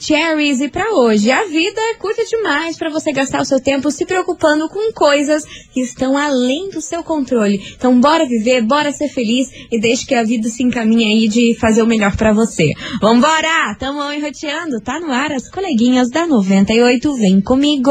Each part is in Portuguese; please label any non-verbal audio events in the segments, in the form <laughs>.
Cherries e para hoje. A vida é curta demais para você gastar o seu tempo se preocupando com coisas que estão além do seu controle. Então bora viver, bora ser feliz e deixe que a vida se encaminhe aí de fazer o melhor para você. Vambora! Tamo enroteando, tá no ar as coleguinhas da 98, vem comigo!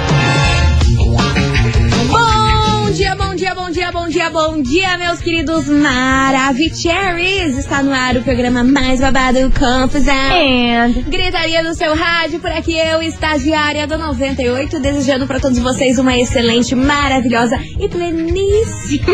Bom dia, bom dia, meus queridos Maravicheries! Está no ar o programa mais babado Confusão. And... Gritaria no seu rádio, por aqui eu, estagiária do 98, desejando para todos vocês uma excelente, maravilhosa e pleníssima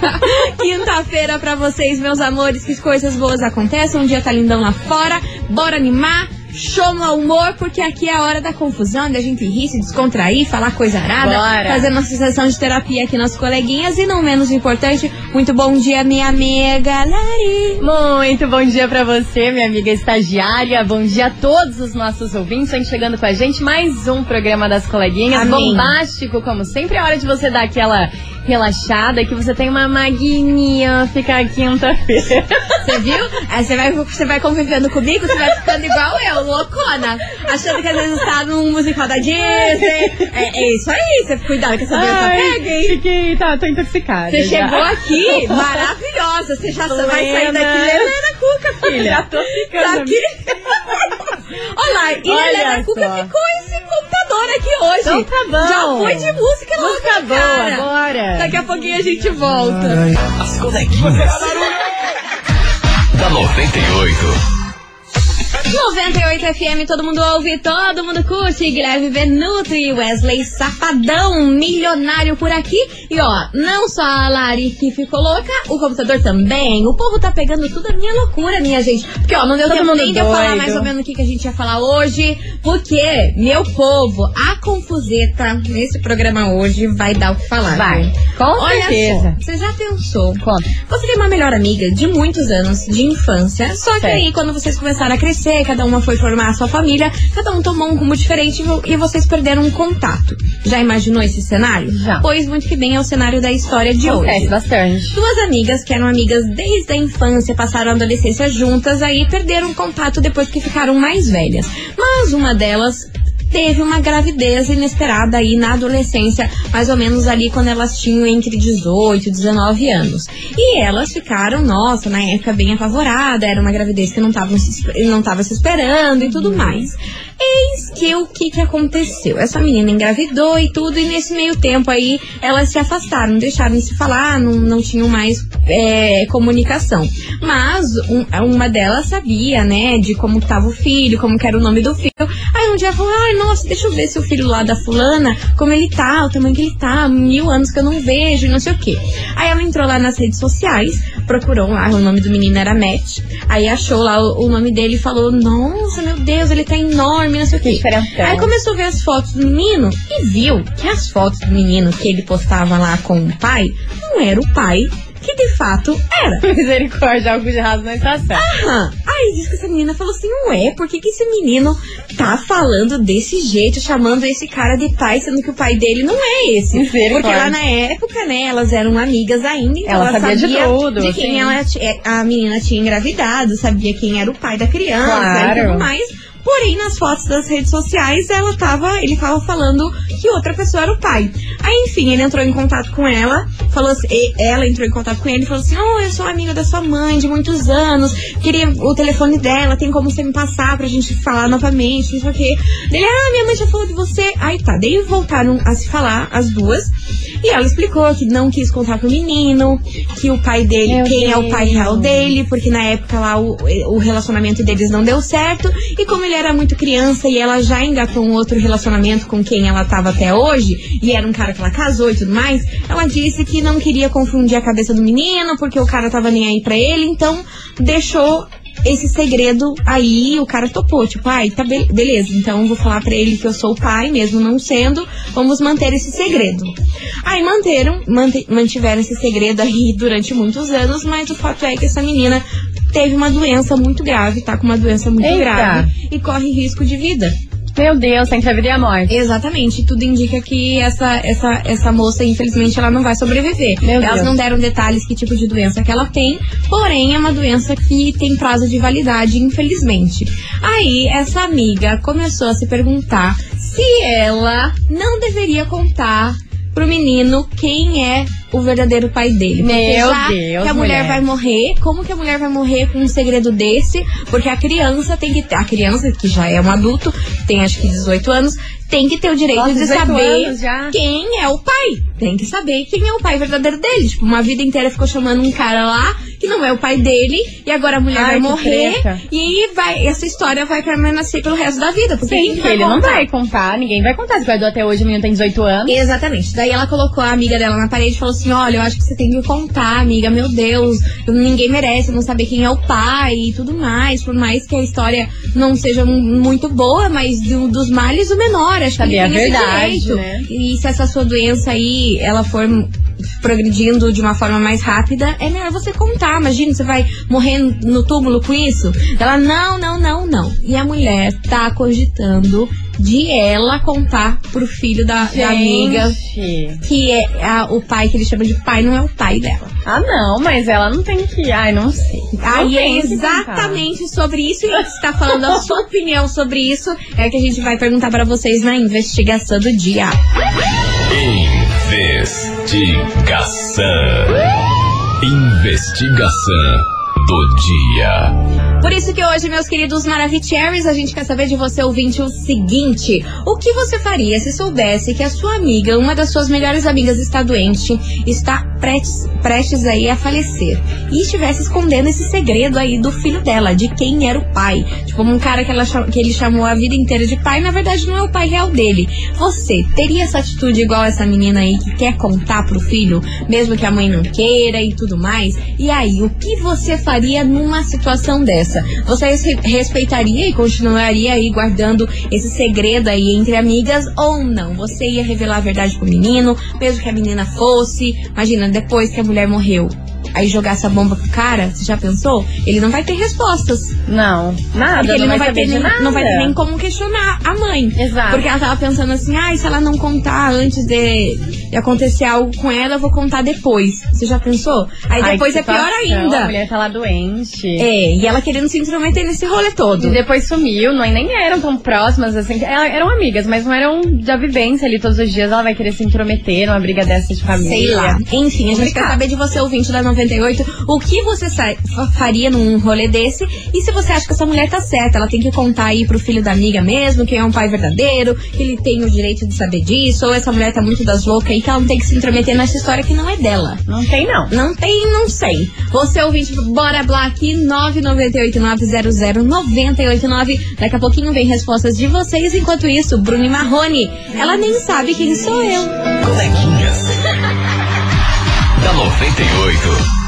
<laughs> quinta-feira para vocês, meus amores. Que coisas boas aconteçam, um dia tá lindão lá fora, bora animar show no humor, porque aqui é a hora da confusão, da gente rir, se descontrair, falar coisa arada, Bora. fazer nossa sessão de terapia aqui nas coleguinhas e não menos importante, muito bom dia, minha amiga Lari. Muito bom dia pra você, minha amiga estagiária. Bom dia a todos os nossos ouvintes. Estão chegando com a gente mais um programa das coleguinhas. Amém. Bombástico, como sempre. É hora de você dar aquela relaxada, que você tem uma magnífica quinta-feira. Você viu? Aí você vai, você vai convivendo comigo, você vai ficando igual eu, loucona. Achando que às vezes tá num musical da Disney. É, é isso aí, você cuidado que essa doença pega, hein? fiquei, tá, tô intoxicada. Você já. chegou aqui maravilhosa. Você já vai sair daqui Helena Cuca, filha. Já tô ficando. Tá aqui. <laughs> Olha lá, e Helena Cuca só. ficou computador aqui hoje. Então tá bom. Já foi de música Música louca, boa, cara. bora. Daqui a pouquinho a gente volta. As coleguinhas. da 98. 98 FM, todo mundo ouve, todo mundo curte. Guilherme Venutri, Wesley Safadão, milionário por aqui. E ó, não só a Lari que ficou louca, o computador também. O povo tá pegando tudo a minha loucura, minha gente. Porque ó, não deu Todo tempo nem de eu falar mais ou menos o que, que a gente ia falar hoje. Porque, meu povo, a confuseta nesse programa hoje vai dar o que falar. Vai, com Olha certeza. só, você já pensou? Conta. Você tem uma melhor amiga de muitos anos de infância, só que Certo. aí quando vocês começaram a crescer, cada uma foi formar a sua família, cada um tomou um rumo diferente e vocês perderam um contato. Já imaginou esse cenário? Já. Pois muito que bem é o cenário da história de Acontece hoje. bastante. Duas amigas que eram amigas desde a infância, passaram a adolescência juntas, aí perderam contato depois que ficaram mais velhas. Mas uma delas teve uma gravidez inesperada aí na adolescência, mais ou menos ali quando elas tinham entre 18 e 19 anos. E elas ficaram, nossa, na época bem apavorada, era uma gravidez que não estavam se, não tava se esperando e tudo mais. Eis que o que que aconteceu? Essa menina engravidou e tudo, e nesse meio tempo aí elas se afastaram, deixaram de se falar, não, não tinham mais é, comunicação. Mas um- uma delas sabia, né, de como estava o filho, como era o nome do filho. Aí um dia falou, ai, nossa, deixa eu ver se o filho lá da fulana, como ele tá, o tamanho que ele tá, mil anos que eu não vejo, não sei o quê. Aí ela entrou lá nas redes sociais, procurou lá, o nome do menino era Matt. Aí achou lá o, o nome dele e falou, nossa, meu Deus, ele tá enorme, não sei o quê. Aí começou a ver as fotos do menino e viu que as fotos do menino que ele postava lá com o pai não era o pai que de fato era. <laughs> Misericórdia, algo de errado não está certo. Aham. Aí diz que essa menina falou assim, ué, por que, que esse menino tá falando desse jeito, chamando esse cara de pai, sendo que o pai dele não é esse? Porque lá na época, né, elas eram amigas ainda, então Ela ela, sabia de tudo, de quem ela, é, a menina tinha engravidado, sabia quem era o pai da criança Claro. e tudo mais. Porém, nas fotos das redes sociais, ela tava, ele tava falando que outra pessoa era o pai. Aí, enfim, ele entrou em contato com ela, falou assim, ela entrou em contato com ele e falou assim: Oh, eu sou amiga da sua mãe de muitos anos, queria o telefone dela, tem como você me passar pra gente falar novamente, não sei o quê. Ele, ah, minha mãe já falou de você. Aí tá, daí voltaram a se falar, as duas. E ela explicou que não quis contar pro menino, que o pai dele, Meu quem é o pai Deus. real dele, porque na época lá o, o relacionamento deles não deu certo. E como ele era muito criança e ela já engatou um outro relacionamento com quem ela tava até hoje, e era um cara que ela casou e tudo mais, ela disse que não queria confundir a cabeça do menino, porque o cara tava nem aí pra ele, então deixou esse segredo aí, o cara topou, tipo, ai, tá be beleza, então vou falar para ele que eu sou o pai, mesmo não sendo, vamos manter esse segredo. Aí manteram, mantiveram esse segredo aí <laughs> durante muitos anos, mas o fato é que essa menina teve uma doença muito grave, tá com uma doença muito Eita. grave e corre risco de vida. Meu Deus, entre a vida e a morte. Exatamente, tudo indica que essa, essa, essa moça, infelizmente, ela não vai sobreviver. Meu Elas Deus. não deram detalhes que tipo de doença que ela tem, porém é uma doença que tem prazo de validade, infelizmente. Aí, essa amiga começou a se perguntar se ela não deveria contar pro menino quem é o verdadeiro pai dele. Porque Meu já Deus, que a mulher, mulher. vai morrer, como que a mulher vai morrer com um segredo desse? Porque a criança tem que ter, a criança que já é um adulto, tem acho que 18 anos, tem que ter o direito Nossa, de 18 saber quem é o pai. Tem que saber quem é o pai verdadeiro dele. Tipo, uma vida inteira ficou chamando um cara lá que não é o pai dele e agora a mulher Ai, vai morrer treta. e vai essa história vai permanecer pelo resto da vida. Porque Sim, ele não contar? vai contar, ninguém vai contar. Se guardou até hoje, o menino tem 18 anos. Exatamente. Daí ela colocou a amiga dela na parede e falou assim: Olha, eu acho que você tem que contar, amiga. Meu Deus, ninguém merece não saber quem é o pai e tudo mais. Por mais que a história não seja mu- muito boa, mas do- dos males o menor. Acho que ele a tem esse verdade, né? E se essa sua doença aí, ela for progredindo de uma forma mais rápida, é melhor você contar. Imagina, você vai morrer no túmulo com isso? Ela, não, não, não, não. E a mulher tá cogitando de ela contar pro filho da, da amiga que é a- o pai que ele chama de pai não é o pai dela. Ah, não, mas ela não tem que. Ai, não sei. Aí é exatamente sobre isso e você está falando a sua opinião sobre isso é que a gente vai perguntar para vocês na investigação do dia. Investigação. Investigação do dia. Por isso que hoje, meus queridos Maravicheries, a gente quer saber de você, ouvinte, o seguinte: o que você faria se soubesse que a sua amiga, uma das suas melhores amigas, está doente, está prestes, prestes aí a falecer e estivesse escondendo esse segredo aí do filho dela, de quem era o pai? Tipo, um cara que, ela, que ele chamou a vida inteira de pai, na verdade não é o pai real dele. Você teria essa atitude igual essa menina aí que quer contar pro filho, mesmo que a mãe não queira e tudo mais? E aí, o que você faria numa situação dessa? Você res- respeitaria e continuaria aí guardando esse segredo aí entre amigas ou não? Você ia revelar a verdade pro menino, mesmo que a menina fosse, imagina, depois que a mulher morreu. Aí jogar essa bomba pro cara, você já pensou? Ele não vai ter respostas. Não, nada. Porque ele não vai, ter nem, nada. não vai ter nem como questionar a mãe. Exato. Porque ela tava pensando assim, ai, se ela não contar antes de, de acontecer algo com ela, eu vou contar depois. Você já pensou? Aí Ai, depois que é pior situação, A ainda. mulher tá lá doente. É, e ela querendo se intrometer nesse rolê todo. E depois sumiu, não, nem eram tão próximas, assim. Ela- Eram amigas, mas não eram da vivência ali todos os dias. Ela vai querer se intrometer numa briga dessa de família. Sei lá. Enfim, a gente quer saber de você, ouvinte da 98, o que você faria num rolê desse e se você acha que essa mulher tá certa. Ela tem que contar aí pro filho da amiga mesmo, quem é um pai verdadeiro, que ele tem o direito de saber disso, ou essa mulher tá muito das loucas aí, que ela não tem que se intrometer nessa história que não é dela. Não tem, não. Não tem, não sei. Você ouvinte, bora Black 998900989. Daqui a pouquinho vem respostas de vocês. Enquanto isso, Bruno Marrone, ela nem sabe quem sou eu. Coleguinhas. <laughs> da 98.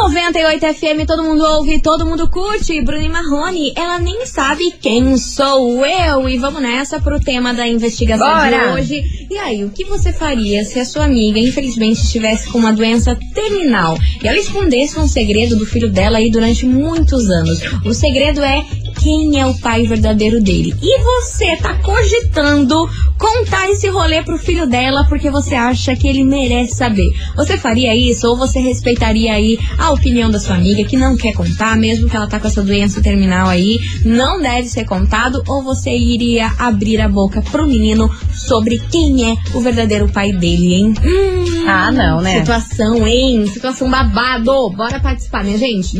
98 FM, todo mundo ouve, todo mundo curte. Bruno e Marrone, ela nem sabe quem sou eu. E vamos nessa pro tema da investigação Bora. de hoje. E aí, o que você faria se a sua amiga, infelizmente, estivesse com uma doença terminal e ela escondesse um segredo do filho dela aí durante muitos anos? O segredo é quem é o pai verdadeiro dele. E você tá cogitando contar esse rolê pro filho dela porque você acha que ele merece saber. Você faria isso ou você respeitaria aí a opinião da sua amiga que não quer contar, mesmo que ela tá com essa doença terminal aí, não deve ser contado ou você iria abrir a boca pro menino sobre quem é o verdadeiro pai dele, hein? Hum, Ah, não, né? Situação, hein? Situação babado. Bora participar, minha gente.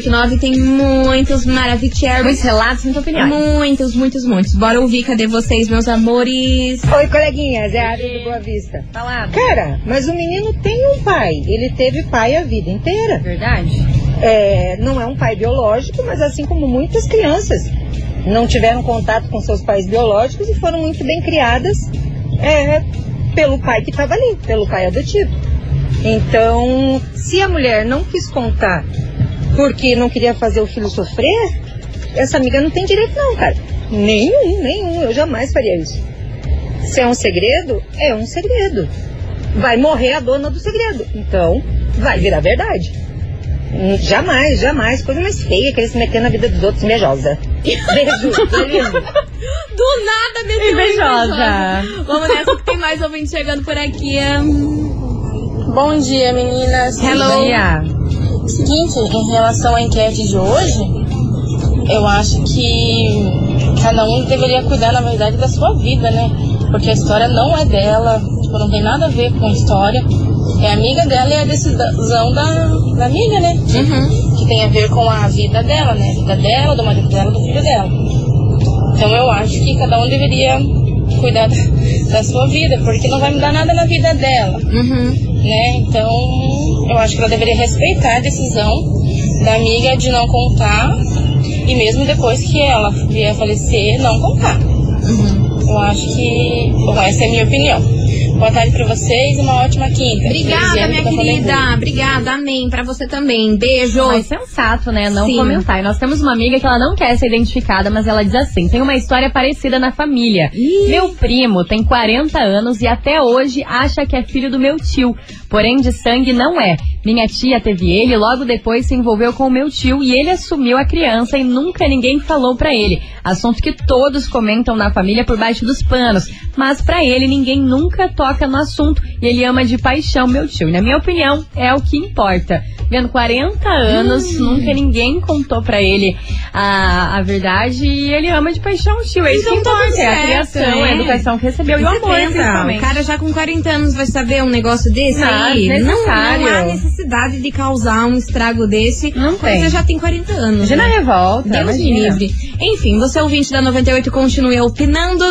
998900989 tem muitos maravilhosos. Muitos relatos, muita opinião. Muitos, muitos, muitos. Bora ouvir, cadê vocês, meus amores? Oi, coleguinhas, é a Ari do Boa Vista. Falado. Cara, mas o menino tem um pai. Ele teve pai a vida inteira. Verdade? É, não é um pai biológico, mas assim como muitas crianças não tiveram contato com seus pais biológicos e foram muito bem criadas é, pelo pai que estava ali, pelo pai adotivo. Então, se a mulher não quis contar porque não queria fazer o filho sofrer, essa amiga não tem direito não, cara. Nenhum, nenhum. Eu jamais faria isso. Se é um segredo, é um segredo. Vai morrer a dona do segredo. Então, vai virar verdade. Hum, Jamais, jamais. Coisa mais feia que eles se meter na vida dos outros invejosa. Beijo, <laughs> tá lindo. Do nada, meteu Invejosa. invejosa. Vamos nessa que tem mais ouvinte chegando por aqui. Bom dia, meninas. Hello. Dia. Seguinte, em relação à enquete de hoje, eu acho que cada um deveria cuidar, na verdade, da sua vida, né? Porque a história não é dela, tipo, não tem nada a ver com a história. É amiga dela e é a decisão da, da amiga, né? Que tem a ver com a vida dela, né? A vida dela, do marido dela, do filho dela. Então eu acho que cada um deveria cuidar da, <laughs> da sua vida, porque não vai mudar nada na vida dela Uhum. Né? Então, eu acho que ela deveria respeitar a decisão da amiga de não contar e mesmo depois que ela vier falecer, não contar. Eu acho que, bom, essa é a minha opinião. Boa tarde pra vocês e uma ótima quinta. Obrigada, minha Rolê querida. Obrigada, amém. Pra você também. Beijo. Mas sensato, né? Não Sim. comentar. E nós temos uma amiga que ela não quer ser identificada, mas ela diz assim: tem uma história parecida na família. Meu primo tem 40 anos e até hoje acha que é filho do meu tio. Porém, de sangue não é. Minha tia teve ele e logo depois se envolveu com o meu tio e ele assumiu a criança e nunca ninguém falou pra ele. Assunto que todos comentam na família por baixo dos panos. Mas pra ele ninguém nunca toca no assunto e ele ama de paixão meu tio. E na minha opinião, é o que importa. Vendo 40 anos, nunca ninguém contou pra ele a, a verdade e ele ama de paixão o tio. É isso Então que tá importa. É a criação, é. a educação que recebeu e o Você amor, pensa, o cara já com 40 anos vai saber um negócio desse Não, aí? Não, não há necessidade de causar um estrago desse Não quando tem. você já tem 40 anos. Imagina né? a revolta. Deus me livre. Enfim, você é ouvinte da 98, continue opinando.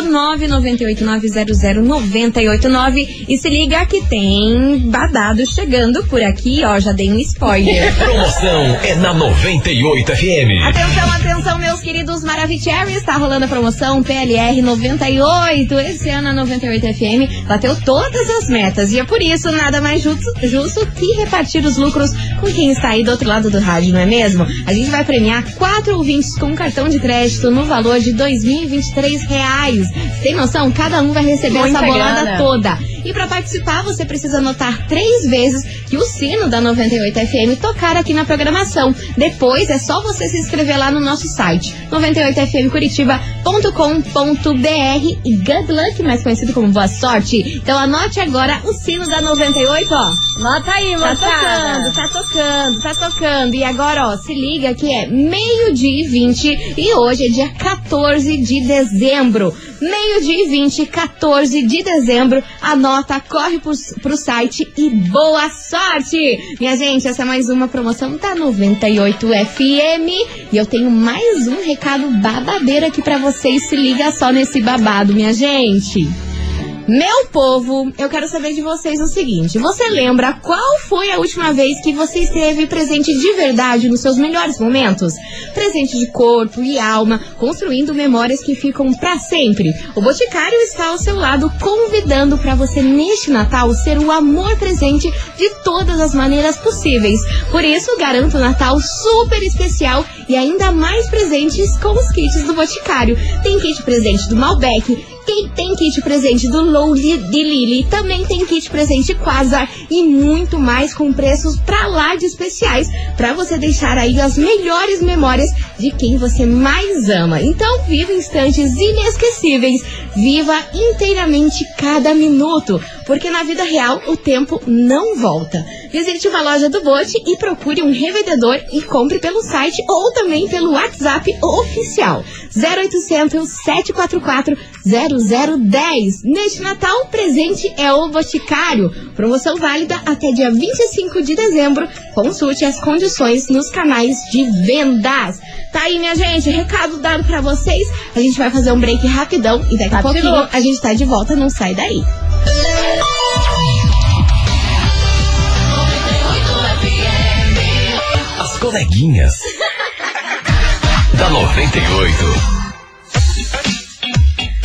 998900989 e se liga que tem badado chegando por aqui, ó. Já dei um spoiler. <laughs> Promoção é na 98 FM. Atenção, atenção, meus queridos Maravicheries. Está rolando a promoção PLR 98. Esse ano a 98 FM bateu todas as metas. E é por isso nada mais justo, justo que repartir os lucros com quem está aí do outro lado do rádio, não é mesmo? A gente vai premiar quatro ouvintes com cartão de crédito no valor de 2.023 reais. Tem noção? Cada um vai receber Muita essa bolada grana. toda. E para participar, você precisa anotar três vezes que o sino da 98 FM tocar aqui na programação. Depois é só você se inscrever lá no nosso site 98fmcuritiba.com.br e good luck, mais conhecido como boa sorte. Então anote agora o sino da 98, ó. Nota aí, Tá tocando, tá tocando, tá tocando. E agora, ó, se liga que é meio-dia e 20 e hoje é dia 14 de dezembro. Meio-dia e 20, 14 de dezembro. Anota, corre pro, pro site e boa sorte! Minha gente, essa é mais uma promoção da 98 FM. E eu tenho mais um recado babadeiro aqui pra vocês. Se liga só nesse babado, minha gente. Meu povo, eu quero saber de vocês o seguinte: você lembra qual foi a última vez que você esteve presente de verdade nos seus melhores momentos? Presente de corpo e alma, construindo memórias que ficam pra sempre. O Boticário está ao seu lado, convidando para você neste Natal ser o amor presente de todas as maneiras possíveis. Por isso, garanto um Natal super especial e ainda mais presentes com os kits do Boticário. Tem kit presente do Malbec, tem kit presente do Low de Lily também tem kit presente Quasar e muito mais com preços pra lá de especiais pra você deixar aí as melhores memórias de quem você mais ama. Então viva instantes inesquecíveis, viva inteiramente cada minuto, porque na vida real o tempo não volta. Visite uma loja do Bote e procure um revendedor e compre pelo site ou também pelo WhatsApp oficial 0800 744 0010. Neste Natal, o presente é o Boticário. Promoção válida até dia 25 de dezembro. Consulte as condições nos canais de vendas. Tá aí, minha gente, recado dado pra vocês. A gente vai fazer um break rapidão e daqui a Tá pouquinho a gente tá de volta, não sai daí. As coleguinhas. da 98.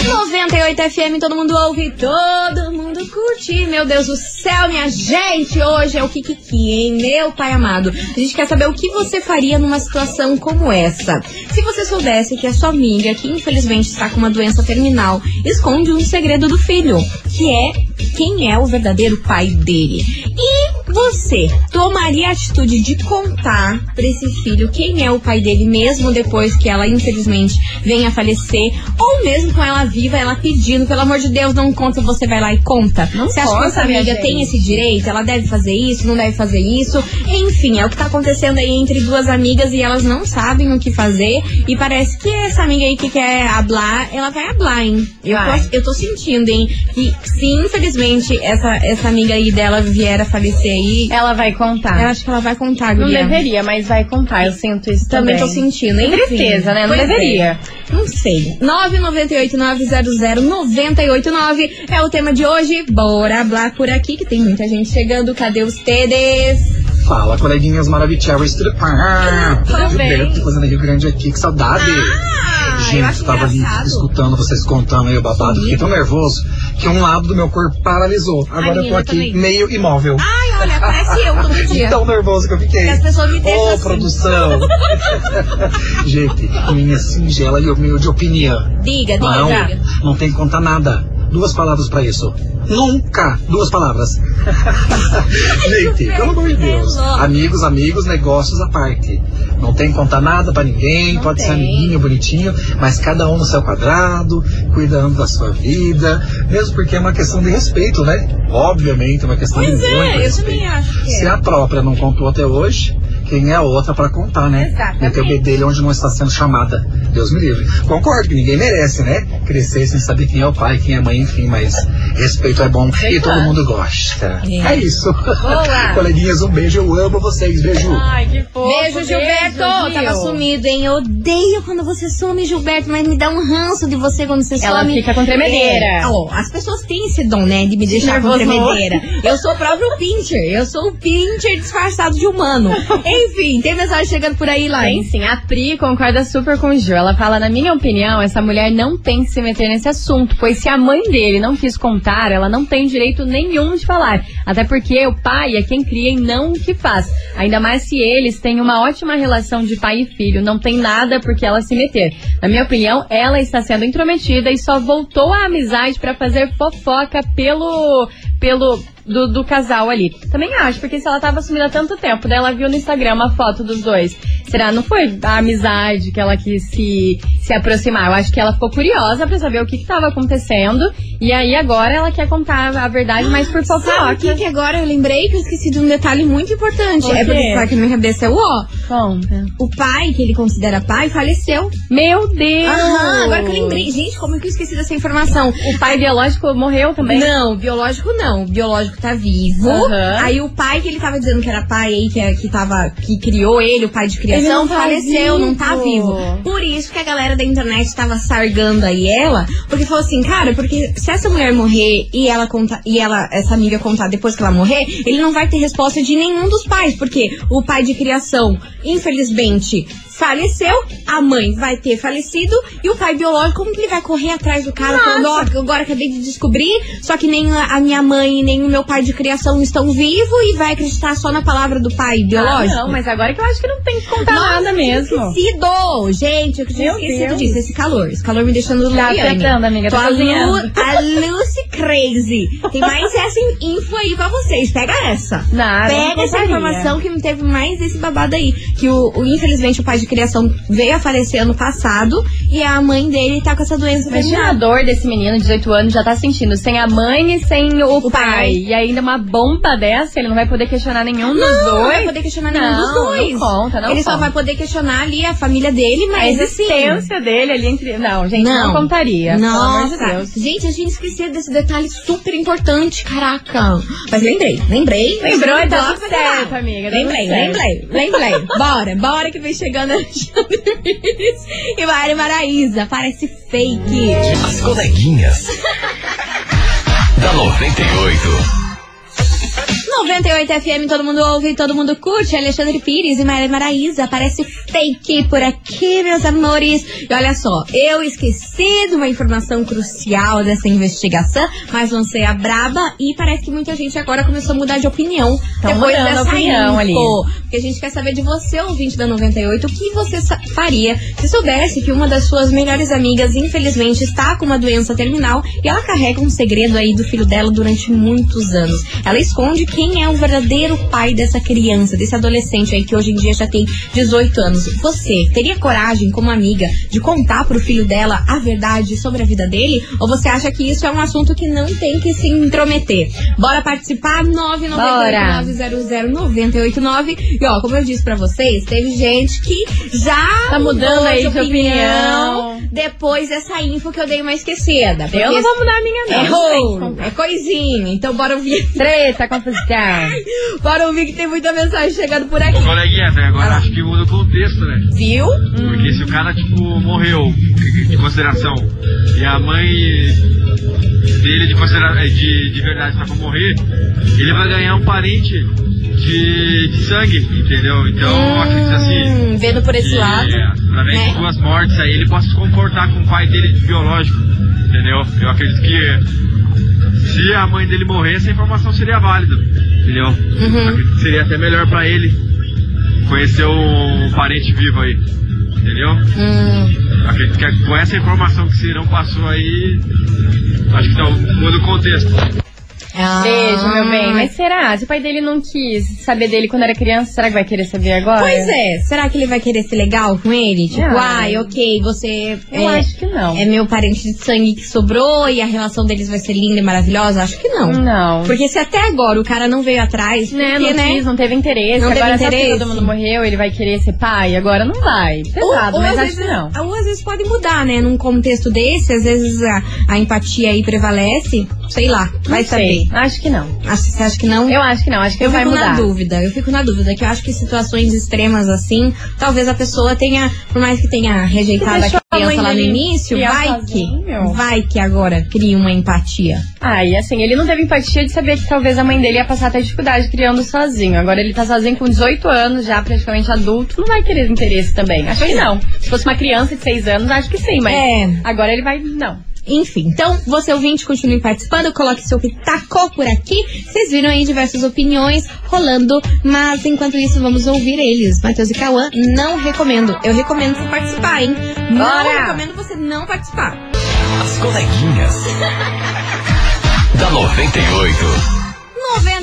98 FM, todo mundo ouve, todo mundo curtir. Meu Deus do céu, minha gente, hoje é o Kikiki, hein? Meu pai amado. A gente quer saber o que você faria numa situação como essa. Se você soubesse que a sua amiga, que infelizmente está com uma doença terminal, esconde um segredo do filho, que é quem é o verdadeiro pai dele. E você tomaria a atitude de contar pra esse filho quem é o pai dele, mesmo depois que ela, infelizmente, venha a falecer, ou mesmo com ela viva, ela pedindo, pelo amor de Deus, não conta, você vai lá e conta. Não você acha que essa amiga tem esse direito? Ela deve fazer isso, não deve fazer isso? Enfim, é o que tá acontecendo aí entre duas amigas e elas não sabem o que fazer. E parece que essa amiga aí que quer hablar, ela vai hablar, hein? Eu tô, eu tô sentindo, hein? Que se infelizmente essa, essa amiga aí dela vier a falecer aí, Ela vai contar. eu acho que ela vai contar, Não guria. deveria, mas vai contar. Eu sinto isso Também também. tô sentindo, enfim. tristeza, né? Não Pois é. deveria. Não sei. 998-900-989 é o tema de hoje. Bora hablar por aqui, que tem muita gente chegando. Cadê os TDs? Fala, coleguinhas maravilhosas. Tudo, ah, Tudo bem. Tô fazendo Rio Grande aqui, que saudade. Ah, Gente, eu tava ali escutando vocês contando aí o babado. Fiquei tão nervoso que um lado do meu corpo paralisou. Agora eu tô aqui também. meio imóvel. Ai, olha, parece eu todo <laughs> dia. Tão nervoso que eu fiquei. Que as pessoas me deixam Ô, assim. produção! <laughs> Gente, minha singela e humilde opinião. Diga, diga, Não, diga. não tem que contar nada. Duas palavras pra isso. Nunca. Duas palavras. <laughs> Gente, pelo amor de Deus. Amigos, amigos, negócios à parte. Não tem que contar nada pra ninguém. Não pode ser tem. amiguinho, bonitinho, mas cada um no seu quadrado, cuidando da sua vida. Mesmo porque é uma questão de respeito, né? Obviamente, é uma questão Pois de muito é, eu respeito. que Se é. a própria não contou até hoje, quem é a outra pra contar, né? Exatamente. Meter o bedelho onde não está sendo chamada. Deus me livre. Concordo que ninguém merece, né? Crescer sem saber quem é o pai, quem é a mãe, enfim, mas respeito é bom e todo mundo gosta. É. É, isso. <laughs> Coleguinhas, um beijo. Eu amo vocês. Beijo. Ai, que fofo. Beijo, Gilberto! Gil. Tava sumido, hein? Eu odeio quando você some, Gilberto, mas me dá um ranço de você quando você Ela some. fica com tremedeira. É, ó, as pessoas têm esse dom, né, de me deixar com tremedeira. Eu sou o próprio Pincher. Eu sou o Pincher disfarçado de humano. <laughs> Enfim, tem mensagem chegando por aí, lá. Tem sim, a Pri concorda super com o Gil. Ela fala, na minha opinião, essa mulher não tem que se meter nesse assunto, pois se a mãe dele não quis contar, ela não tem direito nenhum de falar. Até porque o pai é quem cria e não o que faz. Ainda mais se eles têm uma ótima relação de pai e filho, não tem nada por que ela se meter. Na minha opinião, ela está sendo intrometida e só voltou à amizade para fazer fofoca pelo pelo do, do casal ali. Também acho, porque se ela tava sumida há tanto tempo, daí ela viu no Instagram uma foto dos dois. Será? Não foi a amizade que ela quis se, se aproximar. Eu acho que ela ficou curiosa pra saber o que, que tava acontecendo. E aí agora ela quer contar a verdade, mas por Sabe o fofoca. que, que agora eu lembrei que eu esqueci de um detalhe muito importante? O É porque tá aqui na minha cabeça é o ó. Conta. O pai, que ele considera pai, faleceu. Meu Deus! Aham, agora que eu lembrei. Gente, como é que eu esqueci dessa informação? O pai biológico morreu também? Não, biológico não. O biológico tá vivo. Aham. Aí o pai que ele tava dizendo que era pai aí, que, é- que, tava, que criou ele, o pai de criação, não tá faleceu, não tá vivo. vivo. Por isso que a galera da internet tava sargando aí ela, porque falou assim, cara, porque se essa mulher morrer e ela contar, e ela, essa amiga contar depois que ela morrer, ele não vai ter resposta de nenhum dos pais, porque o pai de criação, infelizmente, faleceu, a mãe vai ter falecido e o pai biológico, como que ele vai correr atrás do cara falando, ó, agora acabei de descobrir, só que nem a minha mãe nem o meu pai de criação estão vivos e vai acreditar só na palavra do pai biológico? Ah, não, mas agora que eu acho que não tem que contar Nossa, nada mesmo. Esquecido! Gente, eu tinha esquecido disso. Esse calor. Esse calor me deixando Tá afetando, amiga, Tô tá a, Lu, a Lucy Crazy. Tem mais essa info aí pra vocês. Pega essa. Nada, Pega essa informação que não teve mais esse babado aí. Que o, o- infelizmente o pai de criação veio a falecer ano passado e a mãe dele tá com essa doença Imagina a dor desse menino de 18 anos já tá sentindo sem a mãe e sem o, O pai. pai. E ainda uma bomba dessa, ele não vai poder questionar nenhum dos Não, dois. não vai poder questionar nenhum Não, dos dois. Não conta, não Ele só conta. vai poder questionar ali a família dele, A mas assim. existência dele ali entre. Não, gente, não, contaria. Pelo amor de Nossa, Deus. gente, a gente esqueceu desse detalhe super importante, caraca. Mas lembrei, lembrei. Lembrou e tá pra certo, amiga, tá Lembrei, lembrei, lembrei. bora, bora que vem chegando a Alexandre Pires e Mari Maraísa. Parece fake. As coleguinhas. <laughs> da 98. 98 FM, todo mundo ouve, todo mundo curte. Alexandre Pires e Maria Maraíza. Parece fake por aqui, meus amores. E olha só, eu esqueci de uma informação crucial dessa investigação, mas lancei a braba e parece que muita gente agora começou a mudar de opinião Tão depois dessa opinião info. ali. Porque a gente quer saber de você, ouvinte da 98, o que você faria se soubesse que uma das suas melhores amigas, infelizmente, está com uma doença terminal e ela carrega um segredo aí do filho dela durante muitos anos. Ela esconde quem é o verdadeiro pai dessa criança, desse adolescente aí que hoje em dia já tem 18 anos. Você teria coragem, como amiga, de contar pro filho dela a verdade sobre a vida dele? Ou você acha que isso é um assunto que não tem que se intrometer? Bora participar? 998 900 E ó, como eu disse pra vocês, teve gente que já Tá mudando mudou aí de opinião. Depois dessa info que eu dei uma esquecida. Eu não vou mudar a minha, não. é contar. é coisinha. Então bora ouvir. Treta, confusão. <laughs> Bora ouvir que tem muita mensagem chegando por aqui. Coleguinha, velho, agora acho que muda o contexto, né? Viu? Porque se o cara, tipo, morreu de consideração e a mãe dele de, considera de, de verdade tá pra morrer, ele vai ganhar um parente de, de sangue, entendeu? Então, eu acredito assim. Hum, vendo por esse que, lado. através né? de duas mortes aí, ele possa se comportar com o pai dele biológico, entendeu? Eu acredito que se a mãe dele morrer, essa informação seria válida, entendeu? Uhum. Acredito que seria até melhor pra ele conhecer um parente vivo aí, entendeu? Hum, Acredito que com essa informação que o Cirão passou aí, acho que tá, muda o contexto. Ah, Beijo, meu bem. Mas será? Se o pai dele não quis saber dele quando era criança, será que vai querer saber agora? Pois é, será que ele vai querer ser legal com ele? Tipo, Ai. ai, ok, você Eu é, acho que não. é meu parente de sangue que sobrou e a relação deles vai ser linda e maravilhosa? Acho que não. Não. Porque se até agora o cara não veio atrás, Né, porque, não né? quis, não teve interesse. Não teve agora só interesse. todo mundo morreu, ele vai querer ser pai. Agora não vai. Pesado, ou mas às acho vezes, que não. Ou às vezes pode mudar, né? Num contexto desse, às vezes a, a empatia aí prevalece. Sei lá, vai Não sei. Acho que não. Acho, você acha que não? Eu acho que não. Acho que Eu vai fico mudar. na dúvida, eu fico na dúvida, que eu acho que situações extremas assim, talvez a pessoa tenha, por mais que tenha rejeitado a criança lá no início, vai sozinho. que, vai que agora cria uma empatia. Ah, e assim, ele não teve empatia de saber que talvez a mãe dele ia passar até dificuldade criando sozinho. Agora ele tá sozinho com 18 anos, já praticamente adulto, não vai querer interesse também. Acho que não. Se fosse uma criança de 6 anos, acho que sim, mas É. agora ele vai. Não. Enfim, então você ouvinte, continue participando, coloque seu pitacô por aqui. Vocês viram aí diversas opiniões rolando, mas enquanto isso vamos ouvir eles. Matheus e Cauã, não recomendo. Eu recomendo você participar, hein? Não Bora! recomendo você não participar. As coleguinhas. <laughs> da 98.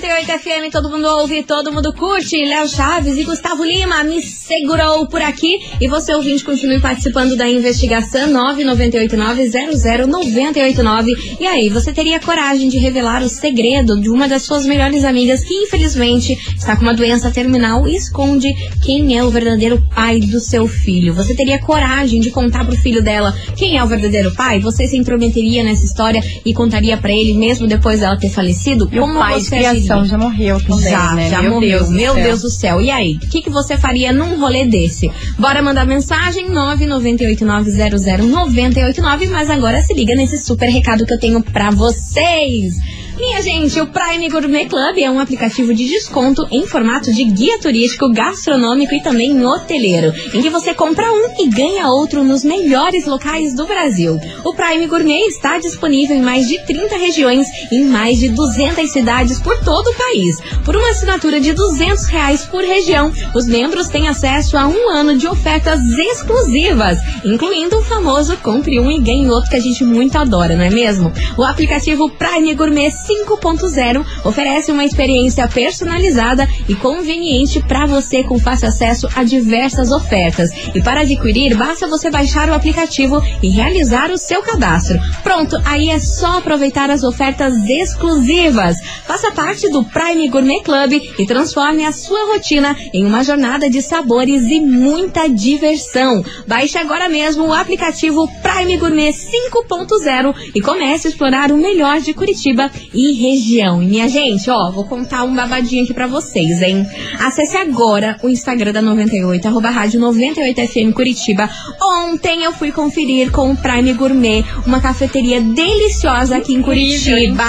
98 FM, todo mundo ouve, todo mundo curte. Léo Chaves e Gustavo Lima me segurou por aqui. E você, ouvinte, continue participando da investigação 998900989. E aí, você teria coragem de revelar o segredo de uma das suas melhores amigas que, infelizmente, está com uma doença terminal e esconde quem é o verdadeiro pai do seu filho? Você teria coragem de contar pro filho dela quem é o verdadeiro pai? Você se intrometeria nessa história e contaria pra ele mesmo depois dela ter falecido? E o pai você criação agiria? já morreu também, Já, né? já meu morreu. Deus Meu céu. Deus do céu. E aí? O que, que você faria num rolê desse? Bora mandar mensagem 998900989. Mas agora se liga nesse super recado que eu tenho pra vocês. Minha gente, o Prime Gourmet Club é um aplicativo de desconto em formato de guia turístico, gastronômico e também hoteleiro, em que você compra um e ganha outro nos melhores locais do Brasil. O Prime Gourmet está disponível em mais de 30 regiões e em mais de 200 cidades por todo o país. Por uma assinatura de 200 reais por região, os membros têm acesso a um ano de ofertas exclusivas, incluindo o famoso compre um e ganhe outro que a gente muito adora, não é mesmo? O aplicativo Prime Gourmet 5.0 oferece uma experiência personalizada e conveniente para você com fácil acesso a diversas ofertas. E para adquirir, basta você baixar o aplicativo e realizar o seu cadastro. Pronto, aí é só aproveitar as ofertas exclusivas. Faça parte do Prime Gourmet Club e transforme a sua rotina em uma jornada de sabores e muita diversão. Baixe agora mesmo o aplicativo Prime Gourmet 5.0 e comece a explorar o melhor de Curitiba e região. E minha gente, ó, vou contar um babadinho aqui pra vocês, hein? Acesse agora o Instagram da 98, arroba rádio 98FM Curitiba. Ontem eu fui conferir com o Prime Gourmet, uma cafeteria deliciosa aqui em Curitiba.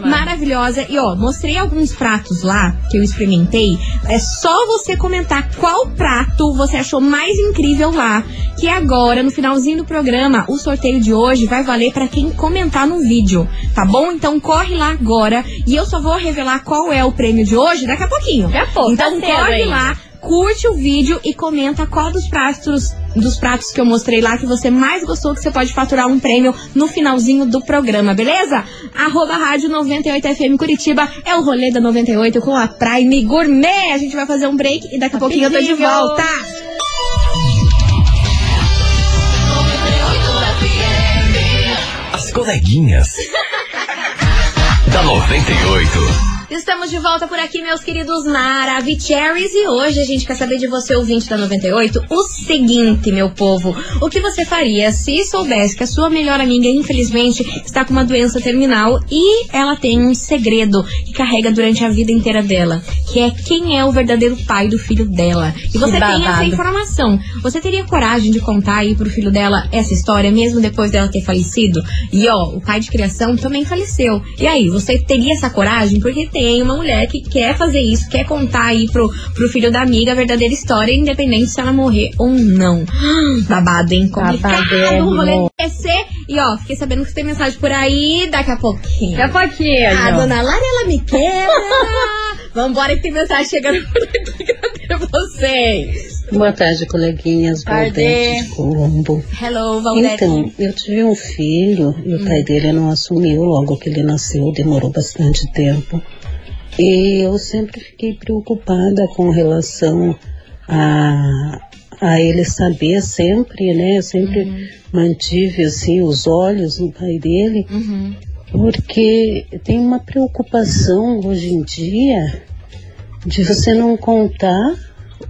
Maravilhosa. E ó, mostrei alguns pratos lá que eu experimentei. É só você comentar qual prato você achou mais incrível lá. Que agora, no finalzinho do programa, o sorteio de hoje vai valer para quem comentar no vídeo. Tá bom? Então corre lá agora. E eu só vou revelar qual é o prêmio de hoje daqui a pouquinho. Daqui a pouco, Então tá corre lá. Curte o vídeo e comenta qual dos pratos dos pratos que eu mostrei lá que você mais gostou que você pode faturar um prêmio no finalzinho do programa, beleza? Arroba Rádio 98FM Curitiba é o rolê da 98 com a Prime Gourmet. A gente vai fazer um break e daqui a pouquinho eu tô de volta. As coleguinhas. Da 98. Estamos de volta por aqui, meus queridos Maravicheries. E hoje a gente quer saber de você, ouvinte da 98, o seguinte, meu povo. O que você faria se soubesse que a sua melhor amiga, infelizmente, está com uma doença terminal e ela tem um segredo que carrega durante a vida inteira dela, que é quem é o verdadeiro pai do filho dela. E você tem essa informação. Você teria coragem de contar aí pro filho dela essa história, mesmo depois dela ter falecido? E ó, o pai de criação também faleceu. E aí, você teria essa coragem? Porque tem uma mulher que quer fazer isso, quer contar aí pro, pro filho da amiga a verdadeira história, independente se ela morrer ou não. <gasps> Babado, hein? Complicado. O rolê descer. E ó, fiquei sabendo que tem mensagem por aí daqui a pouquinho. Daqui a pouquinho. A dona Lara, ela me quer. <laughs> Vambora que tem mensagem chegando <laughs> pra vocês. Boa tarde, coleguinhas. Tarde. Valdete de Colombo. Hello, Valdete. Então, eu tive um filho e o pai dele não assumiu logo que ele nasceu, demorou bastante tempo. E eu sempre fiquei preocupada com relação a, a ele saber sempre, né? Eu sempre mantive assim os olhos no pai dele, Uhum. porque tem uma preocupação hoje em dia de você não contar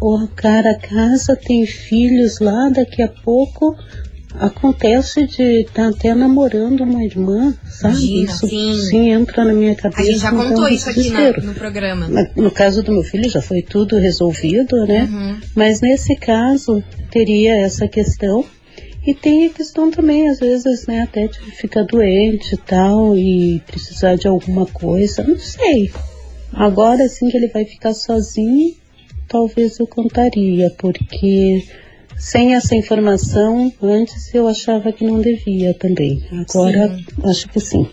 o cara a casa tem filhos lá, daqui a pouco acontece de estar até namorando uma irmã, sabe? Imagina, isso sim. sim entra na minha cabeça. A gente já dá contou isso aqui na- no programa. No caso do meu filho já foi tudo resolvido, né? Uhum. Mas nesse caso teria essa questão. E tem a questão também, às vezes, né, até de ficar doente e tal, e precisar de alguma coisa, não sei. Agora, assim que ele vai ficar sozinho, talvez eu contaria, porque sem essa informação, antes eu achava que não devia também. Agora, acho que sim.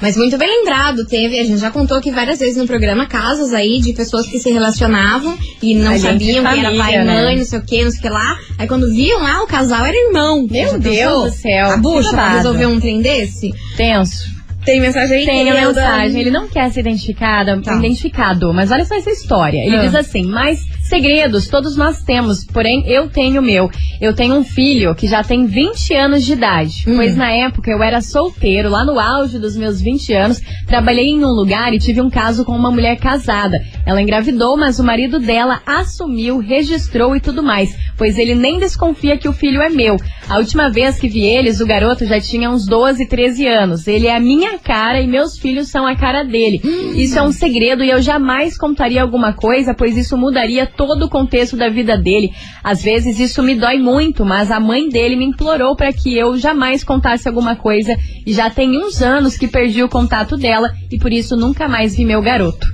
Mas muito bem lembrado, teve, a gente já contou aqui várias vezes no programa casos aí de pessoas que se relacionavam e não A gente sabiam quem era pai e né? mãe, não sei o que, não sei o que lá. Aí quando viam lá, o casal era irmão. Meu Deus do céu, A que bucha pra resolver um trem desse? Tenso. Tem mensagem aí? Tem a mensagem. Ele não quer ser identificado, Tá. identificado, mas olha só essa história. Ele Ah. diz assim: mas segredos todos nós temos, porém eu tenho o meu. Eu tenho um filho que já tem 20 anos de idade, Hum. pois na época eu era solteiro, lá no auge dos meus 20 anos, trabalhei em um lugar e tive um caso com uma mulher casada. Ela engravidou, mas o marido dela assumiu, registrou e tudo mais, pois ele nem desconfia que o filho é meu. A última vez que vi eles, o garoto já tinha uns 12, 13 anos. Ele é a minha cara e meus filhos são a cara dele. Isso é um segredo e eu jamais contaria alguma coisa, pois isso mudaria todo o contexto da vida dele. Às vezes isso me dói muito, mas a mãe dele me implorou para que eu jamais contasse alguma coisa e já tem uns anos que perdi o contato dela e por isso nunca mais vi meu garoto.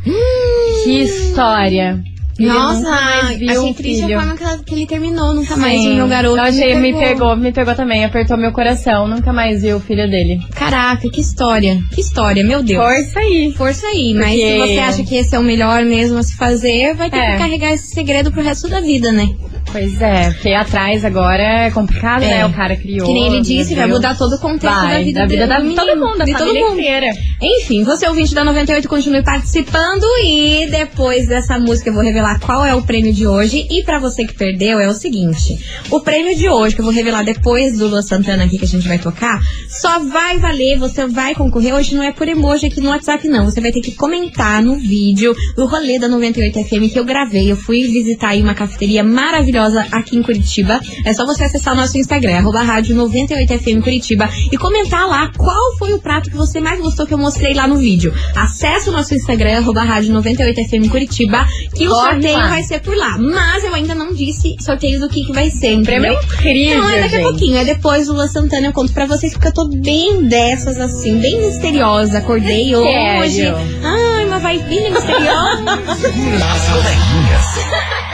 Que história. Ele Nossa, mais viu achei triste a filho. forma que, ela- que ele terminou, nunca mais Sim. viu meu garoto. Eu achei, me pegou, me pegou também, apertou meu coração. Nunca mais vi o filho dele. Caraca, que história. Que história, meu Deus. Força aí. Força aí, mas Porque- se você acha que esse é o melhor mesmo a se fazer, vai ter É. que carregar esse segredo pro resto da vida, né? Pois é, porque atrás agora é complicado, É. né? O cara criou. Que nem ele disse, vai mudar todo o contexto Vai, da vida da vida da do todo mundo, da de todo mundo. inteira. Enfim, você ouvinte da 98, continue participando e depois dessa música eu vou revelar qual é o prêmio de hoje. E pra você que perdeu é o seguinte: o prêmio de hoje, que eu vou revelar depois do Lua Santana aqui que a gente vai tocar, só vai valer, você vai concorrer. Hoje não é por emoji aqui no WhatsApp, não. Você vai ter que comentar no vídeo do rolê da 98 FM que eu gravei. Eu fui visitar aí uma cafeteria maravilhosa maravilhosa aqui em Curitiba. É só você acessar o nosso Instagram, arroba rádio 98FM Curitiba, e comentar lá qual foi o prato que você mais gostou que eu mostrei lá no vídeo. Acesse o nosso Instagram, arroba rádio 98FM Curitiba, que o Corre sorteio lá. vai ser por lá. Mas eu ainda não disse sorteio do que, que vai ser, Prêmio entendeu? incrível, Não, é daqui a pouquinho. É depois do Lua Santana eu conto pra vocês, porque eu tô bem dessas, assim, bem misteriosa. Acordei Sério? hoje. Ai, uma vibinha misteriosa. As coleguinhas. <laughs>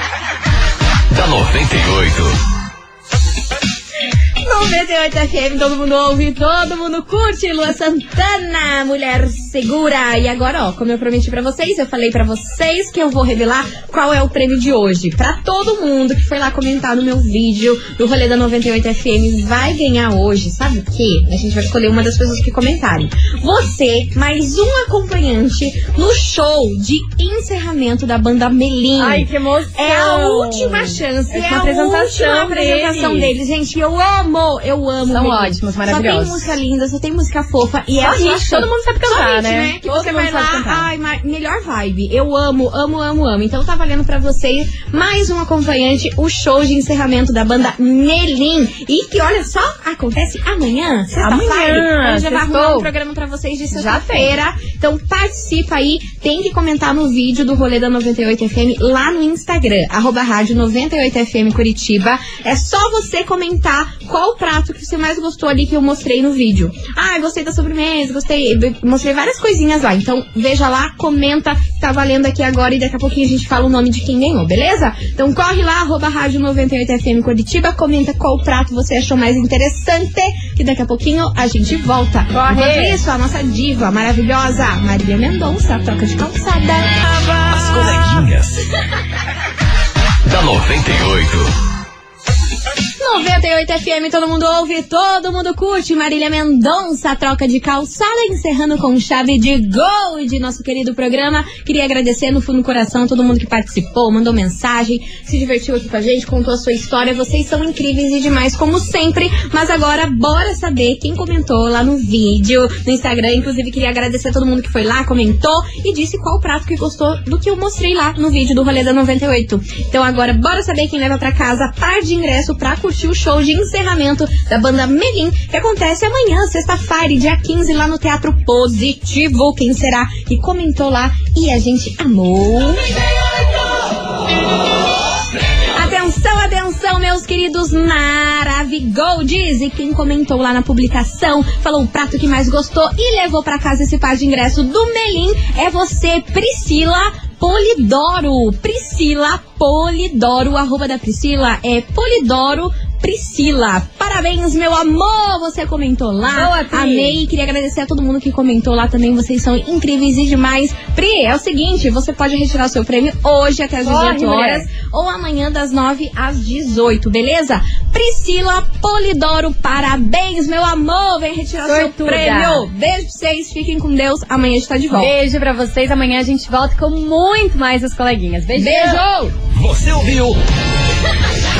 da 98. 98 FM, todo mundo ouve, todo mundo curte. Lua Santana, mulher segura. E agora, ó, como eu prometi pra vocês, eu falei pra vocês que eu vou revelar qual é o prêmio de hoje. Pra todo mundo que foi lá comentar no meu vídeo do rolê da 98 FM, vai ganhar hoje. Sabe o quê? A gente vai escolher uma das pessoas que comentarem. Você, mais um acompanhante no show de encerramento da banda Melim. Ai, que emoção. É a última chance, É é, uma a apresentação última apresentação deles. Gente, eu amo, eu amo. São Melim. ótimos, Só maravilhosos. tem música linda, só tem música fofa. E é Só hit, isso. todo mundo sabe cantar, Só hit, né? Que Todo você mundo vai sabe lá, cantar. ai, melhor vibe. Eu amo, amo, amo, amo. Então tá valendo pra vocês mais um acompanhante, o show de encerramento da banda Melim. E que, olha só, acontece amanhã, sexta-feira. Já vai arrumar um programa pra vocês de sexta-feira. Então participa aí, tem que comentar no vídeo do rolê da 98FM lá no Instagram, arroba rádio 98FM Curitiba. É só você comentar qual o prato que você mais gostou ali que eu mostrei no vídeo. Ah, gostei da sobremesa, gostei. Mostrei várias coisinhas lá. Então veja lá, comenta, tá valendo aqui agora e daqui a pouquinho a gente fala o nome de quem ganhou, beleza? Então corre lá, arroba rádio 98FM Curitiba, comenta qual prato você achou mais interessante, que daqui a pouquinho a gente volta. Corre! Enquanto isso, a nossa diva maravilhosa, Marília Mendonça, troca de calçada. As coleguinhas. <laughs> da 98. 98 FM, todo mundo ouve, todo mundo curte. Marília Mendonça, troca de calçada, encerrando com chave de gol de nosso querido programa. Queria agradecer no fundo do coração todo mundo que participou, mandou mensagem, se divertiu aqui com a gente, contou a sua história. Vocês são incríveis e demais, como sempre. Mas agora, bora saber quem comentou lá no vídeo, no Instagram. Inclusive, queria agradecer todo mundo que foi lá, comentou e disse qual prato que gostou do que eu mostrei lá no vídeo do Rolê da 98. Então agora, bora saber quem leva pra casa par de ingresso pra curtir o show de encerramento da banda Melim, que acontece amanhã, sexta-feira, dia 15, lá no Teatro Positivo. Quem será que comentou lá e a gente amou? Atenção, atenção, meus queridos Maravigolds! E quem comentou lá na publicação, falou o prato que mais gostou e levou pra casa esse par de ingresso do Melim é você, Priscila Polidoro. Priscila Polidoro. O arroba da Priscila é Polidoro Priscila. Parabéns, meu amor! Você comentou lá. Boa, Pri. Amei. Queria agradecer a todo mundo que comentou lá também. Vocês são incríveis e demais. Pri, é o seguinte: você pode retirar o seu prêmio hoje até as Corre, 18 horas mulher. ou amanhã das 9 às 18, beleza? Priscila Polidoro, parabéns, meu amor! Vem retirar o seu prêmio. Beijo pra vocês, fiquem com Deus. Amanhã a gente tá de volta. Beijo pra vocês. Amanhã a gente volta com muito mais as coleguinhas. Beijo. Beijo! Você ouviu? <laughs>